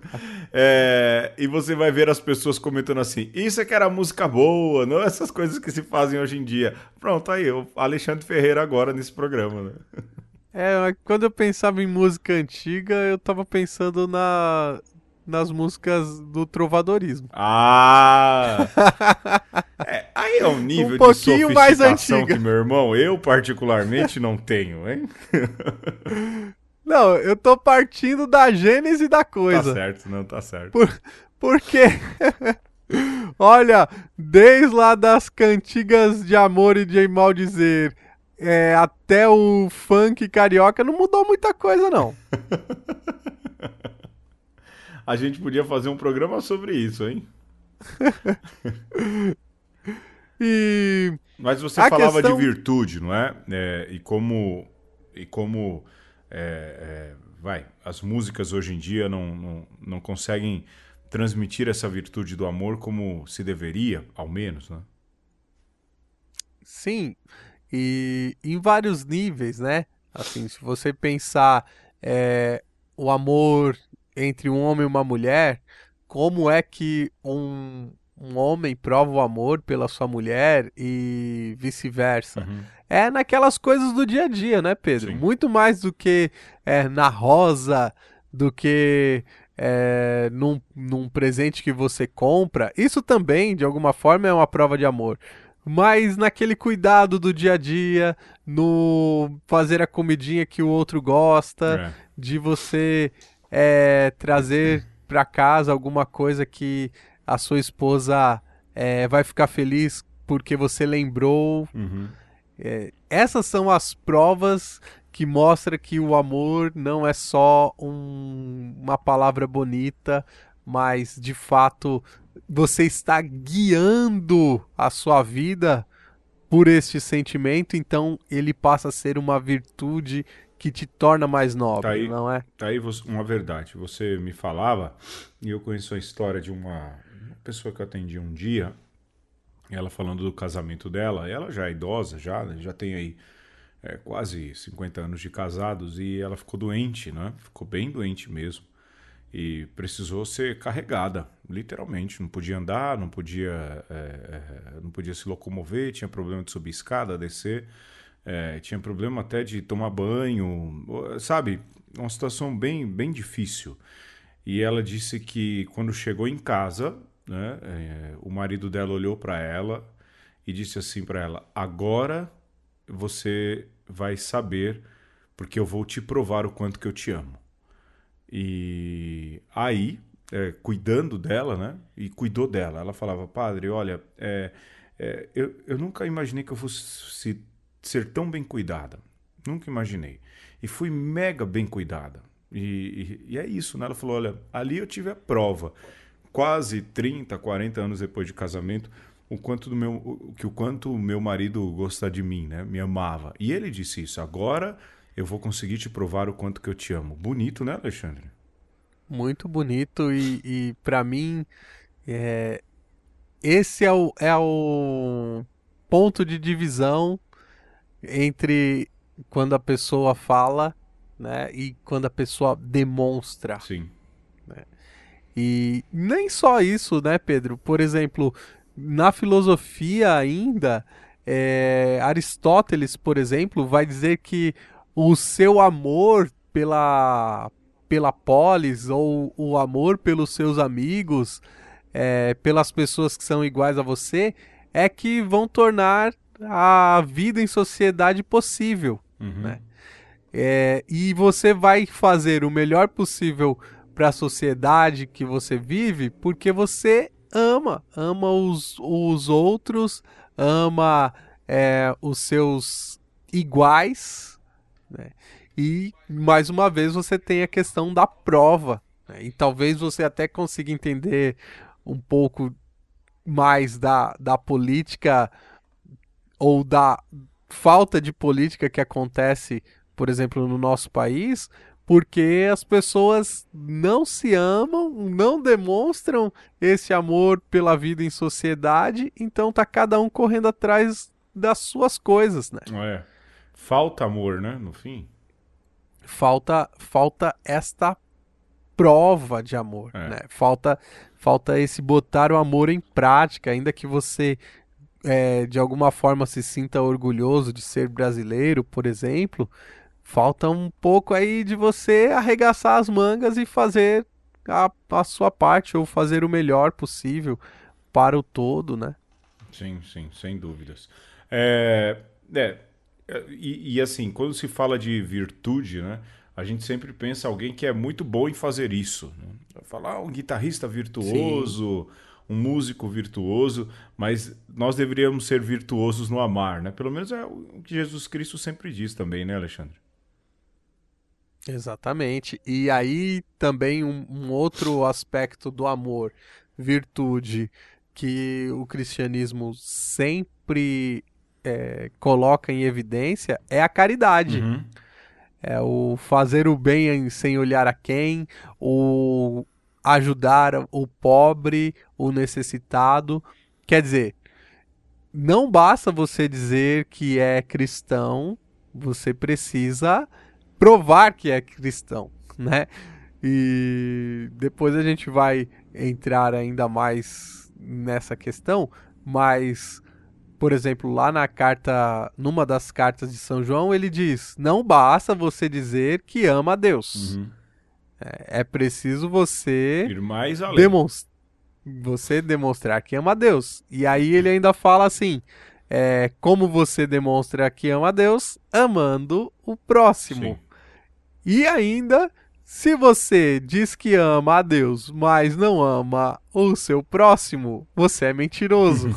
É, e você vai ver as pessoas comentando assim: Isso é que era música boa, não essas coisas que se fazem hoje em dia. Pronto, aí, o Alexandre Ferreira agora nesse programa, né? É, quando eu pensava em música antiga, eu tava pensando na, nas músicas do trovadorismo. Ah! é, aí é um nível um pouquinho de mais antiga. que meu irmão, eu particularmente não tenho, hein? não, eu tô partindo da gênese da coisa. Tá certo, não, tá certo. Por, porque... Olha, desde lá das cantigas de amor e de maldizer é, até o funk carioca não mudou muita coisa, não. A gente podia fazer um programa sobre isso, hein? E... Mas você a falava questão... de virtude, não é? é? e como, e como é, é, vai, as músicas hoje em dia não, não, não conseguem transmitir essa virtude do amor como se deveria, ao menos, né? Sim, e em vários níveis, né? Assim, se você pensar é, o amor entre um homem e uma mulher, como é que um, um homem prova o amor pela sua mulher e vice-versa. Uhum. É naquelas coisas do dia a dia, né, Pedro? Sim. Muito mais do que é, na rosa, do que é, num, num presente que você compra. Isso também, de alguma forma, é uma prova de amor. Mas naquele cuidado do dia a dia, no fazer a comidinha que o outro gosta, é. de você é, trazer para casa alguma coisa que a sua esposa é, vai ficar feliz porque você lembrou. Uhum. É, essas são as provas que mostra que o amor não é só um, uma palavra bonita, mas de fato você está guiando a sua vida por este sentimento, então ele passa a ser uma virtude que te torna mais nobre, tá aí, não é? Tá aí uma verdade. Você me falava, e eu conheço a história de uma pessoa que eu atendi um dia, ela falando do casamento dela, ela já é idosa, já, né? já tem aí é, quase 50 anos de casados, e ela ficou doente, né? Ficou bem doente mesmo. E precisou ser carregada, literalmente. Não podia andar, não podia, é, é, não podia se locomover, tinha problema de subir escada, descer. É, tinha problema até de tomar banho, sabe? Uma situação bem, bem difícil. E ela disse que quando chegou em casa, né, é, o marido dela olhou para ela e disse assim para ela: Agora você vai saber, porque eu vou te provar o quanto que eu te amo. E aí, é, cuidando dela, né? E cuidou dela. Ela falava: Padre, olha, é, é, eu, eu nunca imaginei que eu fosse ser tão bem cuidada. Nunca imaginei. E fui mega bem cuidada. E, e, e, é isso, né? Ela falou: olha, ali eu tive a prova, quase 30, 40 anos depois de casamento, o quanto do meu, o, que o quanto o meu marido gosta de mim, né? Me amava. E ele disse isso. Agora eu vou conseguir te provar o quanto que eu te amo. Bonito, né, Alexandre? Muito bonito e, e para mim é, esse é o, é o ponto de divisão entre quando a pessoa fala né, e quando a pessoa demonstra. Sim. Né? E nem só isso, né, Pedro? Por exemplo, na filosofia ainda, é, Aristóteles, por exemplo, vai dizer que o seu amor pela, pela polis ou o amor pelos seus amigos, é, pelas pessoas que são iguais a você, é que vão tornar a vida em sociedade possível, uhum. né? É, e você vai fazer o melhor possível para a sociedade que você vive porque você ama, ama os, os outros, ama é, os seus iguais, né? E mais uma vez você tem a questão da prova. Né? E talvez você até consiga entender um pouco mais da, da política ou da falta de política que acontece, por exemplo, no nosso país, porque as pessoas não se amam, não demonstram esse amor pela vida em sociedade, então tá cada um correndo atrás das suas coisas, né? É. Falta amor, né, no fim. Falta falta esta prova de amor, é. né? Falta falta esse botar o amor em prática, ainda que você é, de alguma forma se sinta orgulhoso de ser brasileiro, por exemplo, falta um pouco aí de você arregaçar as mangas e fazer a, a sua parte ou fazer o melhor possível para o todo, né? Sim, sim, sem dúvidas. É, é e, e, assim, quando se fala de virtude, né? A gente sempre pensa alguém que é muito bom em fazer isso. Né? Falar ah, um guitarrista virtuoso, sim um músico virtuoso, mas nós deveríamos ser virtuosos no amar, né? Pelo menos é o que Jesus Cristo sempre diz também, né, Alexandre? Exatamente. E aí também um, um outro aspecto do amor, virtude, que o cristianismo sempre é, coloca em evidência é a caridade. Uhum. É o fazer o bem sem olhar a quem, o ajudar o pobre, o necessitado. Quer dizer, não basta você dizer que é cristão, você precisa provar que é cristão, né? E depois a gente vai entrar ainda mais nessa questão, mas por exemplo, lá na carta, numa das cartas de São João, ele diz: "Não basta você dizer que ama a Deus". Uhum. É, é preciso você ir mais além. Demonstrar, você demonstrar que ama a Deus. E aí ele ainda fala assim: é, como você demonstra que ama a Deus? Amando o próximo. Sim. E ainda Se você diz que ama a Deus, mas não ama o seu próximo, você é mentiroso.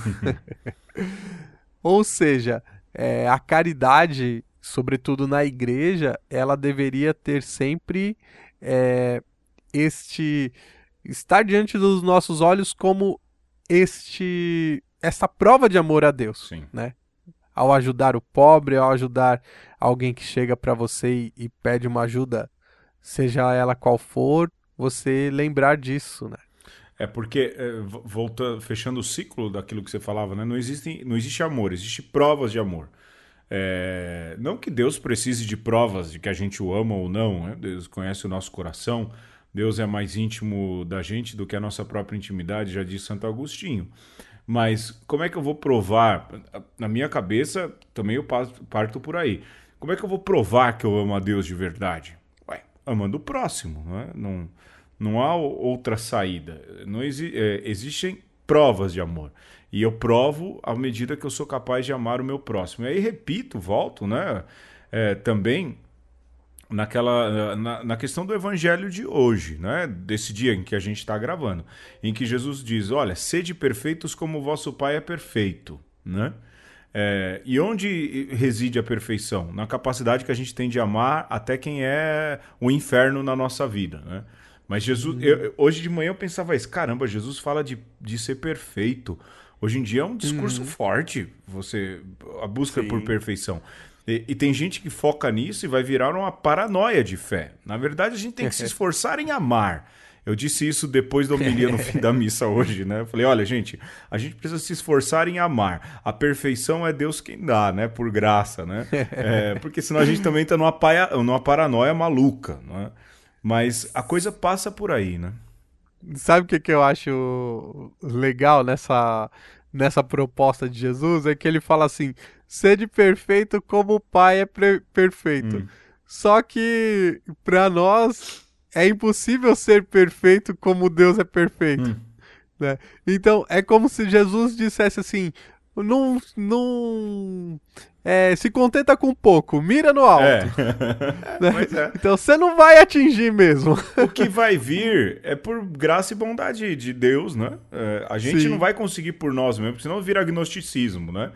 Ou seja, é, a caridade, sobretudo na igreja, ela deveria ter sempre é, este estar diante dos nossos olhos como este essa prova de amor a Deus, Sim. né? Ao ajudar o pobre, ao ajudar alguém que chega para você e, e pede uma ajuda, seja ela qual for, você lembrar disso, né? É porque, é, vo- voltando, fechando o ciclo daquilo que você falava, né? Não existe, não existe amor, existe provas de amor. É, não que Deus precise de provas de que a gente o ama ou não, né? Deus conhece o nosso coração, Deus é mais íntimo da gente do que a nossa própria intimidade, já diz Santo Agostinho. Mas como é que eu vou provar? Na minha cabeça, também eu parto por aí. Como é que eu vou provar que eu amo a Deus de verdade? Ué, amando o próximo, não é? Não, não há outra saída. Não exi é, existem provas de amor. E eu provo à medida que eu sou capaz de amar o meu próximo. E aí, repito, volto, né? É, também naquela na, na questão do evangelho de hoje, né? Desse dia em que a gente está gravando, em que Jesus diz: Olha, sede perfeitos como o vosso Pai é perfeito, né? É, e onde reside a perfeição? Na capacidade que a gente tem de amar até quem é o inferno na nossa vida, né? Mas Jesus, eu- hoje de manhã eu pensava isso, caramba, Jesus fala de, de ser perfeito. Hoje em dia é um discurso forte, você a busca por Sim. perfeição. E, e tem gente que foca nisso e vai virar uma paranoia de fé. Na verdade, a gente tem que se esforçar em amar. Eu disse isso depois da homilia no fim da missa hoje, né? Eu falei, olha, gente, a gente precisa se esforçar em amar. A perfeição é Deus quem dá, né? Por graça, né? É, porque senão a gente também tá numa, paia, numa paranoia maluca, né? Mas a coisa passa por aí, né? Sabe o que, que eu acho legal nessa, nessa proposta de Jesus? É que ele fala assim: sede perfeito como o Pai é perfeito. Hum. Só que para nós é impossível ser perfeito como Deus é perfeito. Hum. né? Então é como se Jesus dissesse assim: não, não é, se contenta com pouco, mira no alto. É. né? Pois é. Então você não vai atingir mesmo. O que vai vir é por graça e bondade de Deus, né? É, a gente Sim. não vai conseguir por nós mesmos, porque senão vira gnosticismo, né?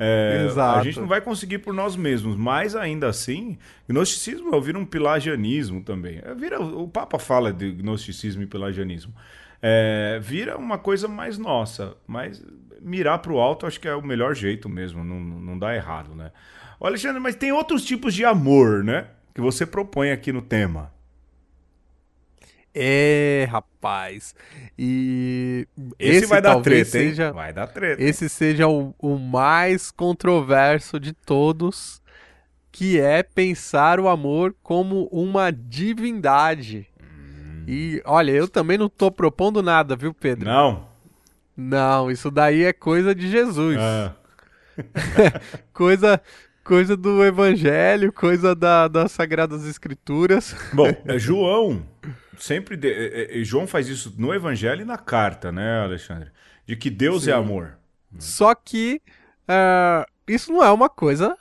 É, Exato. A gente não vai conseguir por nós mesmos, mas ainda assim, gnosticismo vira um pelagianismo também. É, vira, o Papa fala de gnosticismo e pelagianismo. É, vira uma coisa mais nossa, mas mirar para o alto acho que é o melhor jeito mesmo, não, não dá errado, né? Ô, Alexandre, mas tem outros tipos de amor, né? Que você propõe aqui no tema. É, rapaz. E Esse, vai dar treta, hein? seja- Vai dar treta. esse seja o, o mais controverso de todos, que é pensar o amor como uma divindade. Hum. E olha, eu também não tô propondo nada, viu, Pedro? Não. Não, isso daí é coisa de Jesus. Ah, Coisa coisa do evangelho, coisa da, das sagradas escrituras. bom, é, João sempre de- é, é, João faz isso no Evangelho e na carta, né, Alexandre? De que Deus Sim. é amor. Só que ah, isso não é uma coisa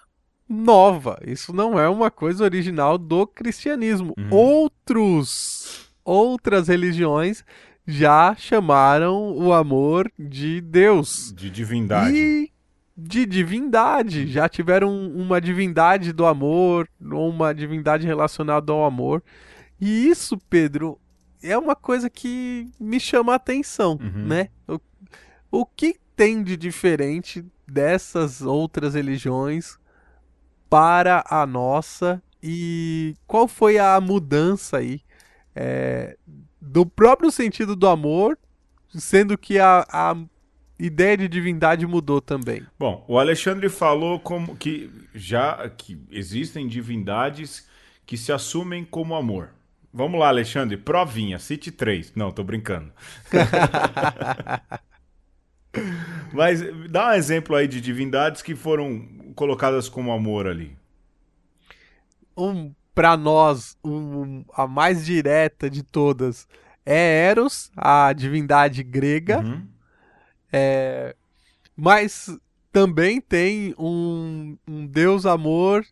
nova. Isso não é uma coisa original do cristianismo. Uhum. Outros, outras religiões já chamaram o amor de Deus De divindade. e de divindade. Já tiveram uma divindade do amor, ou uma divindade relacionada ao amor. E isso, Pedro, é uma coisa que me chama a atenção, Uhum. né? O, o que tem de diferente dessas outras religiões para a nossa e qual foi a mudança aí é, do próprio sentido do amor, sendo que a, a ideia de divindade mudou também. Bom, o Alexandre falou como que já que existem divindades que se assumem como amor. Vamos lá, Alexandre, provinha, cite três. Não, tô brincando. Mas dá um exemplo aí de divindades que foram colocadas como amor ali. Um, para nós, um- a mais direta de todas é Eros, a divindade grega. Uhum. Mas também tem um, um deus amor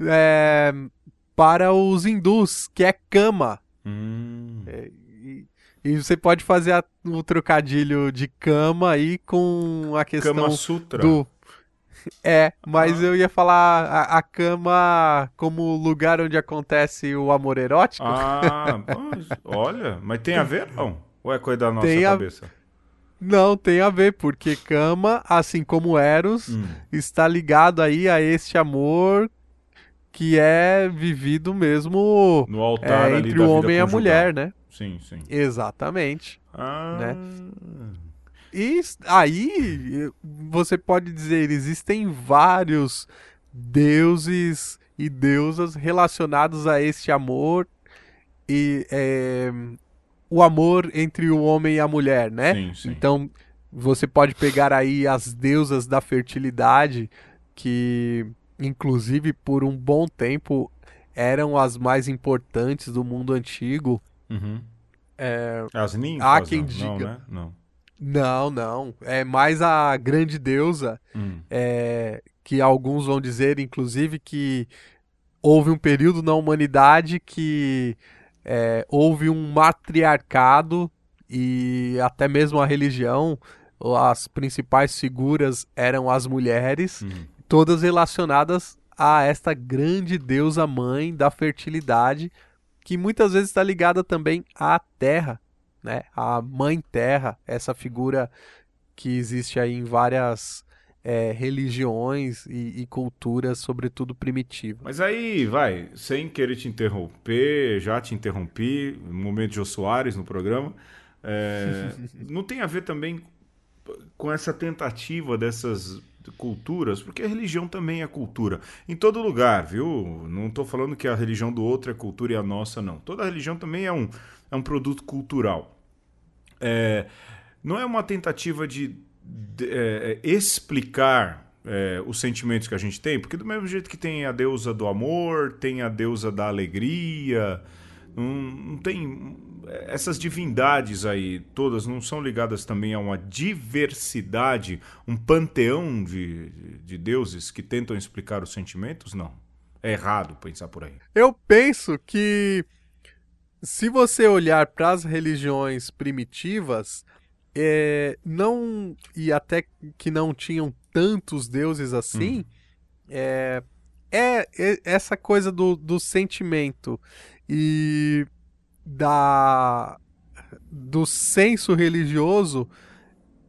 é, para os hindus, que é Kama. Hum. É, e, e você pode fazer a- o trocadilho de cama aí com a questão Kama Sutra. do. É, mas Ah. eu ia falar a, a cama como lugar onde acontece o amor erótico. Ah, mas, olha, mas tem a ver não? Ou é coisa da nossa Tem a- cabeça? Não, tem a ver, porque cama, assim como Eros, Hum. está ligado aí a este amor que é vivido mesmo No altar é, entre o homem e a conjugal. mulher, né? Sim, sim. Exatamente. Ah, Né? E aí você pode dizer, existem vários deuses e deusas relacionados a este amor e é, o amor entre o homem e a mulher, né? Sim, sim. Então você pode pegar aí as deusas da fertilidade que inclusive por um bom tempo eram as mais importantes do mundo antigo. Uhum. É, As ninfas? Há quem não, diga. Não, né? Não. Não, não. É mais a grande deusa, Hum. é, que alguns vão dizer, inclusive, que houve um período na humanidade que é, houve um matriarcado e até mesmo a religião, as principais figuras eram as mulheres, Hum. Todas relacionadas a esta grande deusa mãe da fertilidade, que muitas vezes está ligada também à terra, né? A mãe terra, essa figura que existe aí em várias é, religiões e, e culturas, sobretudo primitivas. Mas aí, vai, sem querer te interromper, já te interrompi, no momento de Jô Soares no programa, é, não tem a ver também com essa tentativa dessas culturas, porque a religião também é cultura. Em todo lugar, viu? Não estou falando que a religião do outro é cultura e a nossa não. Toda religião também é um, é um produto cultural. É, não é uma tentativa de, de, é, explicar é, os sentimentos que a gente tem, porque do mesmo jeito que tem a deusa do amor, tem a deusa da alegria, não, tem essas divindades aí todas não são ligadas também a uma diversidade, um panteão de, de, de deuses que tentam explicar os sentimentos? Não. É errado pensar por aí. Eu penso que se você olhar para as religiões primitivas, é, não e até que não tinham tantos deuses assim, é, é, é essa coisa do, do sentimento e da do senso religioso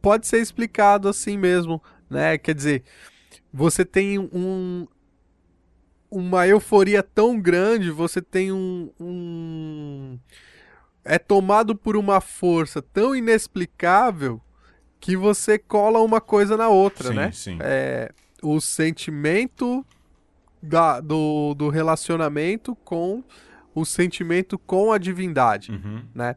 pode ser explicado assim mesmo, né? Quer dizer, você tem um uma euforia tão grande, você tem um, um é tomado por uma força tão inexplicável que você cola uma coisa na outra, sim, né? sim. É, o sentimento da, do, do relacionamento com o sentimento com a divindade, Uhum. né?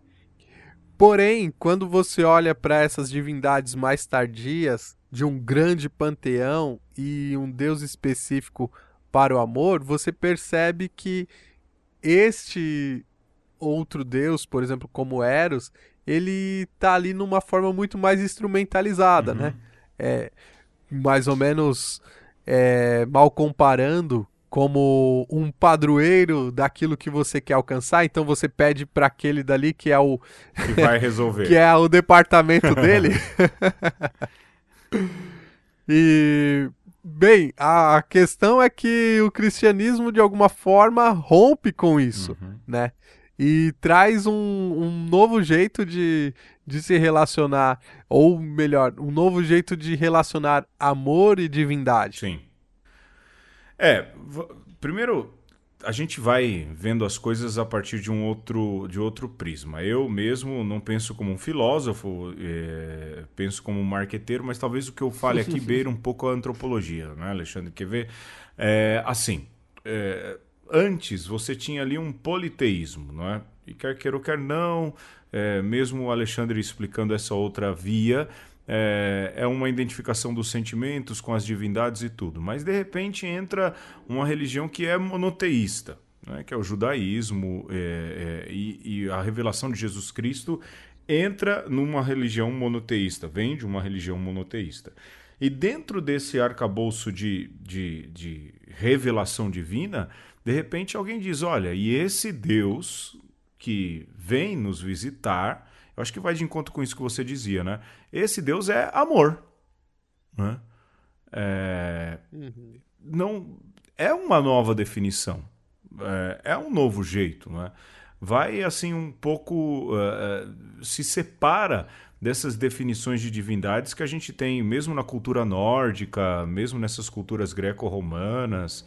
Porém, quando você olha para essas divindades mais tardias, de um grande panteão e um deus específico para o amor, você percebe que este outro deus, por exemplo, como Eros, ele tá ali numa forma muito mais instrumentalizada, Uhum. né? É, mais ou menos é, mal comparando como um padroeiro daquilo que você quer alcançar, então você pede para aquele dali que é o Que vai resolver. que é o departamento dele. e bem, a questão é que o cristianismo de alguma forma rompe com isso, Uhum. né? E traz um, um novo jeito de, de se relacionar, ou melhor, um novo jeito de relacionar amor e divindade. Sim. É, primeiro a gente vai vendo as coisas a partir de um outro, de outro prisma. Eu mesmo não penso como um filósofo, é, penso como um marqueteiro, mas talvez o que eu fale aqui beira um pouco a antropologia, né, Alexandre? Quer ver? É, assim, é, antes você tinha ali um politeísmo, não é? E quer queira ou quer não, é, mesmo o Alexandre explicando essa outra via, é, é uma identificação dos sentimentos com as divindades e tudo. Mas de repente entra uma religião que é monoteísta, né? que é o judaísmo é, é, e, e a revelação de Jesus Cristo entra numa religião monoteísta, vem de uma religião monoteísta. E dentro desse arcabouço de, de, de revelação divina, de repente alguém diz: olha, e esse Deus que vem nos visitar, eu acho que vai de encontro com isso que você dizia, né? Esse Deus é amor. Né? É, uhum. Não é uma nova definição, é, é um novo jeito, né? Vai assim um pouco uh, se separa dessas definições de divindades que a gente tem mesmo na cultura nórdica, mesmo nessas culturas greco-romanas.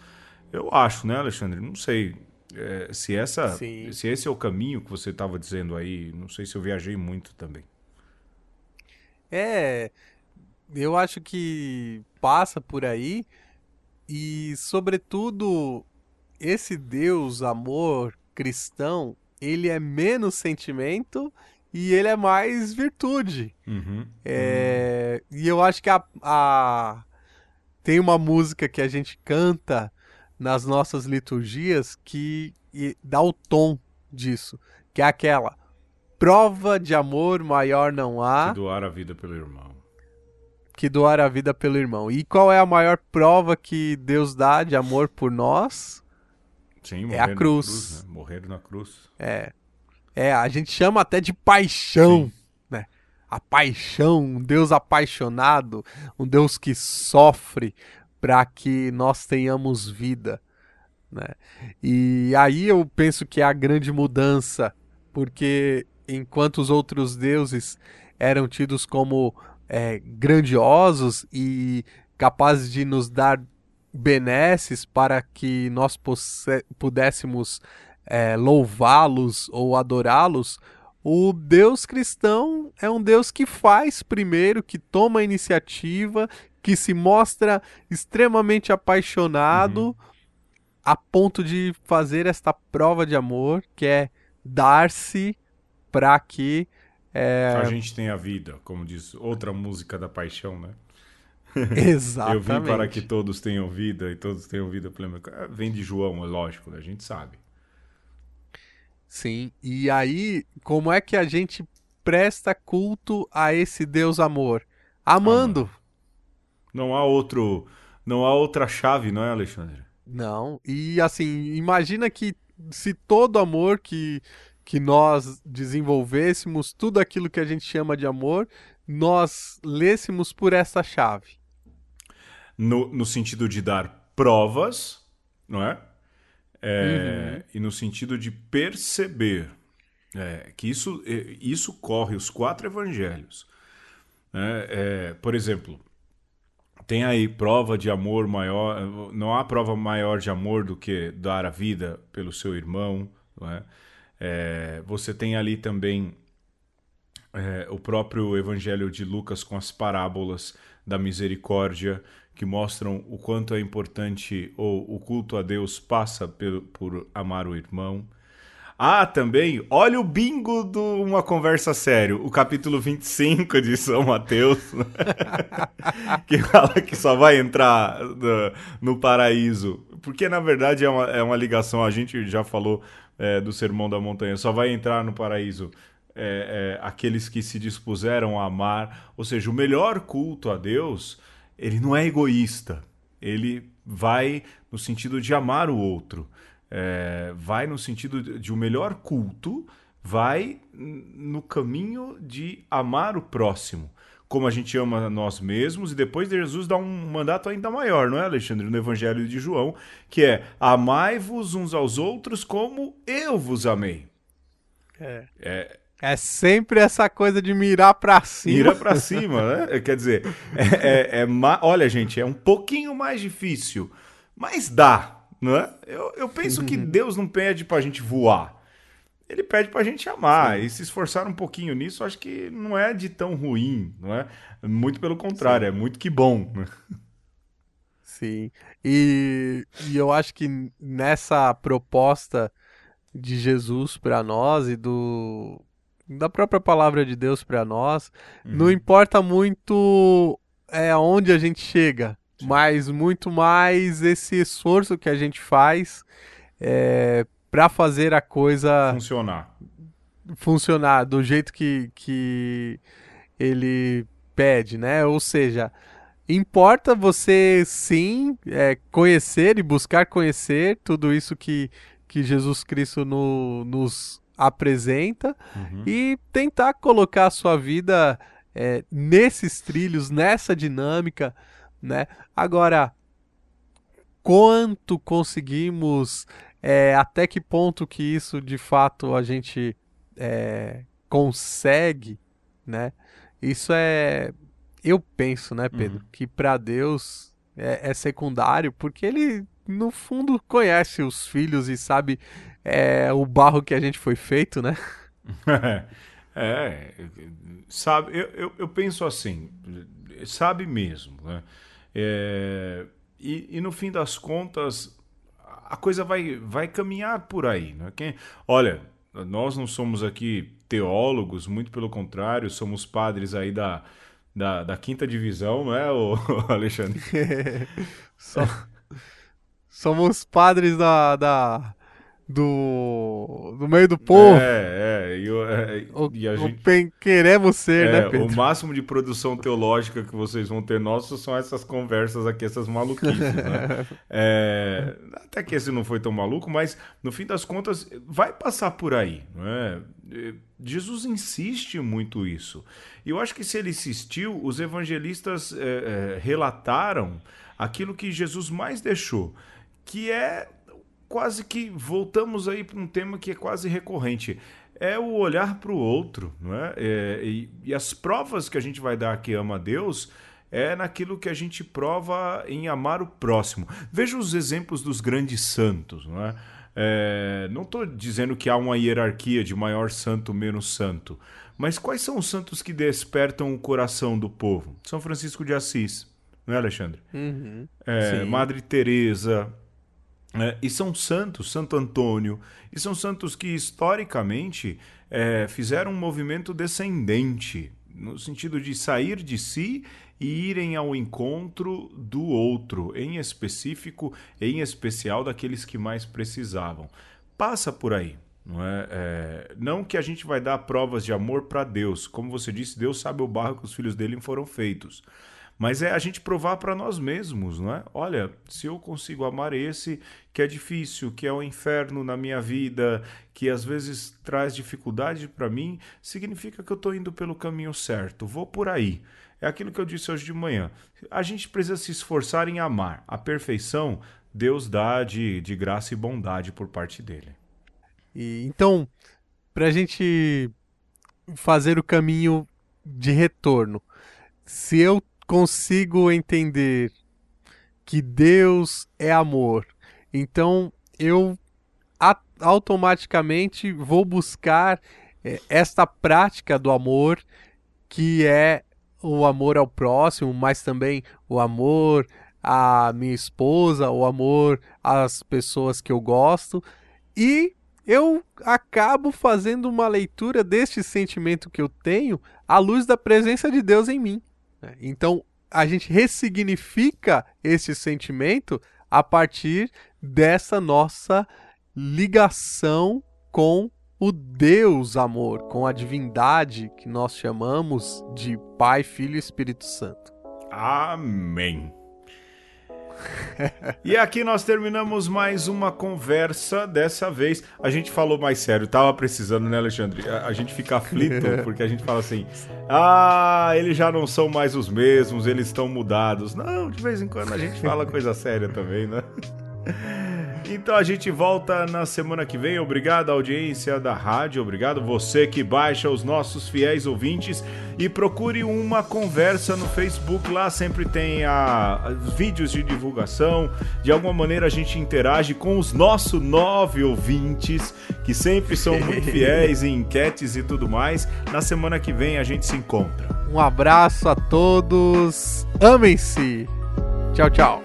Eu acho, né, Alexandre? Não sei é, se essa, Sim. se esse é o caminho que você estava dizendo aí. Não sei se eu viajei muito também. É, eu acho que passa por aí e, sobretudo, esse Deus amor cristão, ele é menos sentimento e ele é mais virtude. Uhum. É, uhum. E eu acho que a, a, tem uma música que a gente canta nas nossas liturgias que dá o tom disso, que é aquela prova de amor maior não há que doar a vida pelo irmão. Que doar a vida pelo irmão. E qual é a maior prova que Deus dá de amor por nós? Sim, é a cruz. cruz né? Morrer na cruz. É. É, a gente chama até de paixão, Sim. né? A paixão, um Deus apaixonado, um Deus que sofre para que nós tenhamos vida, né? E aí eu penso que é a grande mudança, porque enquanto os outros deuses eram tidos como é, grandiosos e capazes de nos dar benesses para que nós pudéssemos é, louvá-los ou adorá-los, o Deus cristão é um Deus que faz primeiro, que toma a iniciativa, que se mostra extremamente apaixonado uhum. a ponto de fazer esta prova de amor, que é dar-se para que é... a gente tenha vida, como diz outra música da paixão, né? Exatamente. Eu vim para que todos tenham vida e todos tenham vida plena. Vem de João, é lógico, né? a gente sabe. Sim, e aí, como é que a gente presta culto a esse Deus amor? Amando. Não há outro, não há outra chave, não é, Alexandre? Não. E assim, imagina que se todo amor que que nós desenvolvêssemos, tudo aquilo que a gente chama de amor, nós lêssemos por essa chave. No, no sentido de dar provas, não é? É, uhum. E no sentido de perceber é, que isso, é, isso corre os quatro evangelhos. Né? É, por exemplo, tem aí prova de amor maior. Não há prova maior de amor do que dar a vida pelo seu irmão. É? é? você tem ali também é, o próprio evangelho de Lucas com as parábolas da misericórdia que mostram o quanto é importante ou o culto a Deus passa por, por amar o irmão. Ah, também, olha o bingo de uma conversa sério, o capítulo 25 de São Mateus, que fala que só vai entrar no, no, paraíso, porque na verdade é uma, é uma ligação, a gente já falou é, do Sermão da Montanha, só vai entrar no paraíso é, é, aqueles que se dispuseram a amar, ou seja, o melhor culto a Deus ele não é egoísta. Ele vai no sentido de amar o outro. É, vai no sentido de o um melhor culto, vai no caminho de amar o próximo, como a gente ama nós mesmos, e depois Jesus dá um mandato ainda maior, não é, Alexandre? No Evangelho de João, que é: amai-vos uns aos outros como eu vos amei. É. é é sempre essa coisa de mirar pra cima. Mira pra cima, né? Quer dizer, é, é, é olha, gente, é um pouquinho mais difícil, mas dá, não é? Eu, eu penso que Deus não pede pra gente voar. Ele pede pra gente amar Sim. e se esforçar um pouquinho nisso, acho que não é de tão ruim, não é? Muito pelo contrário, Sim. é muito que bom. Sim. E, e eu acho que nessa proposta de Jesus para nós e do da própria palavra de Deus para nós. Uhum. Não importa muito é onde a gente chega. Mas muito mais esse esforço que a gente faz é, para fazer a coisa funcionar. Funcionar do jeito que, que ele pede, né? Ou seja, importa você sim é, conhecer e buscar conhecer tudo isso que, que Jesus Cristo no, nos apresenta uhum. e tentar colocar a sua vida é, nesses trilhos, nessa dinâmica, né? Agora, quanto conseguimos, é, até que ponto que isso de fato a gente é, consegue, né? Isso é, eu penso, né, Pedro, uhum. que para Deus é, é, secundário, porque ele no fundo conhece os filhos e sabe é, o barro que a gente foi feito, né? é, sabe, eu, eu, eu, penso assim, sabe mesmo, né? É, e, e, no fim das contas, a coisa vai, vai caminhar por aí. Né? Quem, olha, nós não somos aqui teólogos, muito pelo contrário, somos padres aí da, da, da quinta divisão, não é, o Alexandre? Só, somos padres da, da, do, do meio do povo. É, é. E, é, o, e a gente, queremos ser, é, né, Pedro? O máximo de produção teológica que vocês vão ter nosso são essas conversas aqui, essas maluquices, né? é, até que esse não foi tão maluco, mas no fim das contas vai passar por aí, não é? Jesus insiste muito isso. E eu acho que se ele insistiu, os evangelistas é, é, relataram aquilo que Jesus mais deixou, que é quase que voltamos aí para um tema que é quase recorrente. É o olhar para o outro, não é? é e, e, as provas que a gente vai dar que ama a Deus é naquilo que a gente prova em amar o próximo. Veja os exemplos dos grandes santos, não é? é não estou dizendo que há uma hierarquia de maior santo, menos santo, mas quais são os santos que despertam o coração do povo? São Francisco de Assis, não é, Alexandre? Uhum, é, Madre Teresa, é, e são santos, Santo Antônio, e são santos que historicamente é, fizeram um movimento descendente, no sentido de sair de si e irem ao encontro do outro, em específico, em especial daqueles que mais precisavam. Passa por aí. Não, é? é não que a gente vai dar provas de amor para Deus. Como você disse, Deus sabe o barro que os filhos dele foram feitos. Mas é a gente provar para nós mesmos, não é? Olha, se eu consigo amar esse que é difícil, que é um inferno na minha vida, que às vezes traz dificuldade para mim, significa que eu estou indo pelo caminho certo. Vou por aí. É aquilo que eu disse hoje de manhã. A gente precisa se esforçar em amar. A perfeição Deus dá de, de graça e bondade por parte dele. E, então, para a gente fazer o caminho de retorno, se eu consigo entender que Deus é amor, então eu automaticamente vou buscar é, esta prática do amor que é o amor ao próximo, mas também o amor à minha esposa, o amor às pessoas que eu gosto e eu acabo fazendo uma leitura deste sentimento que eu tenho à luz da presença de Deus em mim. Né? Então, a gente ressignifica esse sentimento a partir dessa nossa ligação com o Deus amor, com a divindade que nós chamamos de Pai, Filho e Espírito Santo. Amém e aqui nós terminamos mais uma conversa. Dessa vez a gente falou mais sério. Tava precisando, né, Alexandre? A, a gente fica aflito porque a gente fala assim: ah, eles já não são mais os mesmos, eles estão mudados. Não, de vez em quando a gente fala coisa séria também, né? Então a gente volta na semana que vem. Obrigado, audiência da rádio. Obrigado você que baixa os nossos fiéis ouvintes. E procure uma conversa no Facebook. Lá sempre tem a, vídeos de divulgação. De alguma maneira a gente interage com os nossos nove ouvintes, que sempre são muito fiéis em enquetes e tudo mais. Na semana que vem a gente se encontra. Um abraço a todos. Amem-se. Tchau, tchau.